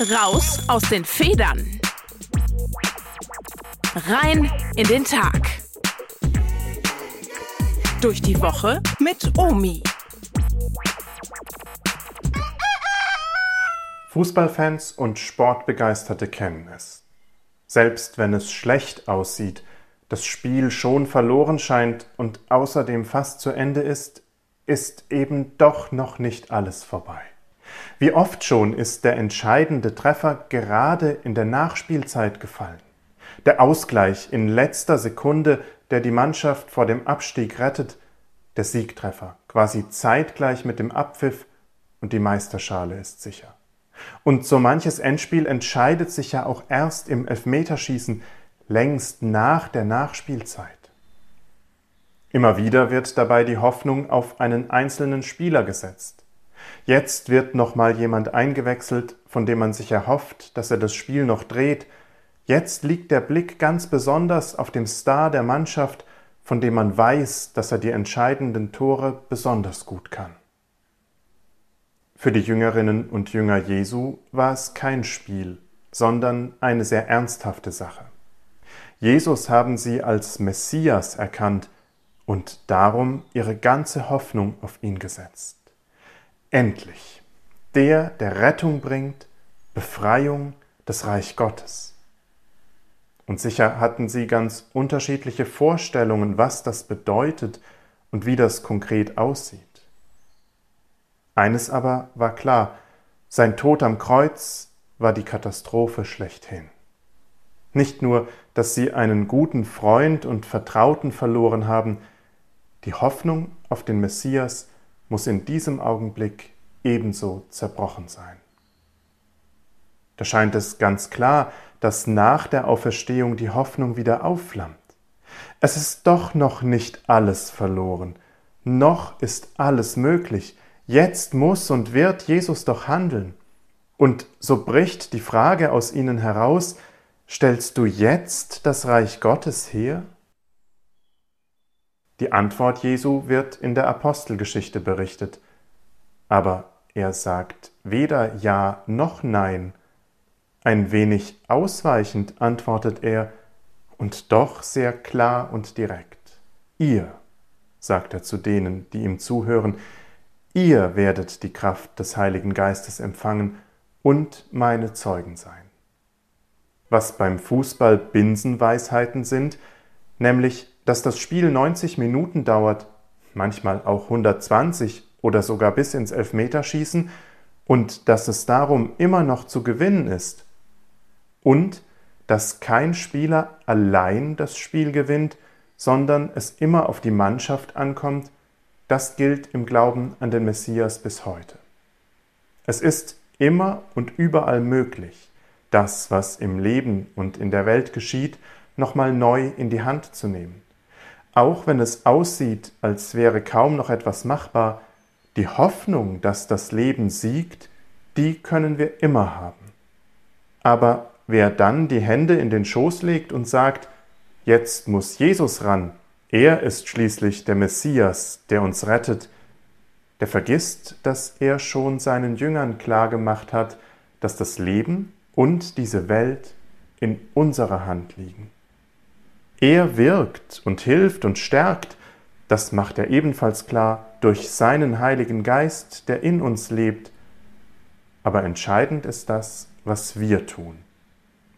Raus aus den Federn. Rein in den Tag. Durch die Woche mit Omi. Fußballfans und Sportbegeisterte kennen es. Selbst wenn es schlecht aussieht, das Spiel schon verloren scheint und außerdem fast zu Ende ist, ist eben doch noch nicht alles vorbei. Wie oft schon ist der entscheidende Treffer gerade in der Nachspielzeit gefallen. Der Ausgleich in letzter Sekunde, der die Mannschaft vor dem Abstieg rettet, der Siegtreffer, quasi zeitgleich mit dem Abpfiff und die Meisterschale ist sicher. Und so manches Endspiel entscheidet sich ja auch erst im Elfmeterschießen, längst nach der Nachspielzeit. Immer wieder wird dabei die Hoffnung auf einen einzelnen Spieler gesetzt. Jetzt wird nochmal jemand eingewechselt, von dem man sich erhofft, dass er das Spiel noch dreht. Jetzt liegt der Blick ganz besonders auf dem Star der Mannschaft, von dem man weiß, dass er die entscheidenden Tore besonders gut kann. Für die Jüngerinnen und Jünger Jesu war es kein Spiel, sondern eine sehr ernsthafte Sache. Jesus haben sie als Messias erkannt und darum ihre ganze Hoffnung auf ihn gesetzt. Endlich, der, der Rettung bringt, Befreiung, das Reich Gottes. Und sicher hatten sie ganz unterschiedliche Vorstellungen, was das bedeutet und wie das konkret aussieht. Eines aber war klar, sein Tod am Kreuz war die Katastrophe schlechthin. Nicht nur, dass sie einen guten Freund und Vertrauten verloren haben, die Hoffnung auf den Messias muss in diesem Augenblick ebenso zerbrochen sein. Da scheint es ganz klar, dass nach der Auferstehung die Hoffnung wieder aufflammt. Es ist doch noch nicht alles verloren, noch ist alles möglich, jetzt muss und wird Jesus doch handeln. Und so bricht die Frage aus ihnen heraus, stellst du jetzt das Reich Gottes her? Die Antwort Jesu wird in der Apostelgeschichte berichtet, aber er sagt weder Ja noch Nein. Ein wenig ausweichend antwortet er, und doch sehr klar und direkt. Ihr, sagt er zu denen, die ihm zuhören, ihr werdet die Kraft des Heiligen Geistes empfangen und meine Zeugen sein. Was beim Fußball Binsenweisheiten sind, nämlich dass das Spiel 90 Minuten dauert, manchmal auch 120 oder sogar bis ins Elfmeterschießen und dass es darum immer noch zu gewinnen ist. Und dass kein Spieler allein das Spiel gewinnt, sondern es immer auf die Mannschaft ankommt, das gilt im Glauben an den Messias bis heute. Es ist immer und überall möglich, das, was im Leben und in der Welt geschieht, nochmal neu in die Hand zu nehmen auch wenn es aussieht, als wäre kaum noch etwas machbar, die Hoffnung, dass das Leben siegt, die können wir immer haben. Aber wer dann die Hände in den Schoß legt und sagt, jetzt muss Jesus ran, er ist schließlich der Messias, der uns rettet, der vergisst, dass er schon seinen Jüngern klargemacht hat, dass das Leben und diese Welt in unserer Hand liegen. Er wirkt und hilft und stärkt, das macht er ebenfalls klar, durch seinen Heiligen Geist, der in uns lebt. Aber entscheidend ist das, was wir tun,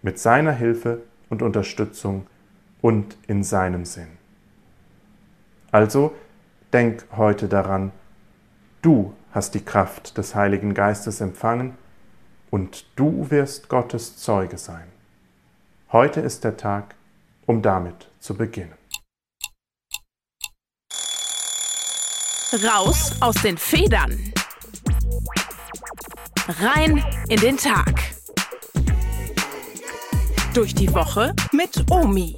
mit seiner Hilfe und Unterstützung und in seinem Sinn. Also denk heute daran, du hast die Kraft des Heiligen Geistes empfangen und du wirst Gottes Zeuge sein. Heute ist der Tag, um damit zu beginnen. Raus aus den Federn. Rein in den Tag. Durch die Woche mit Omi.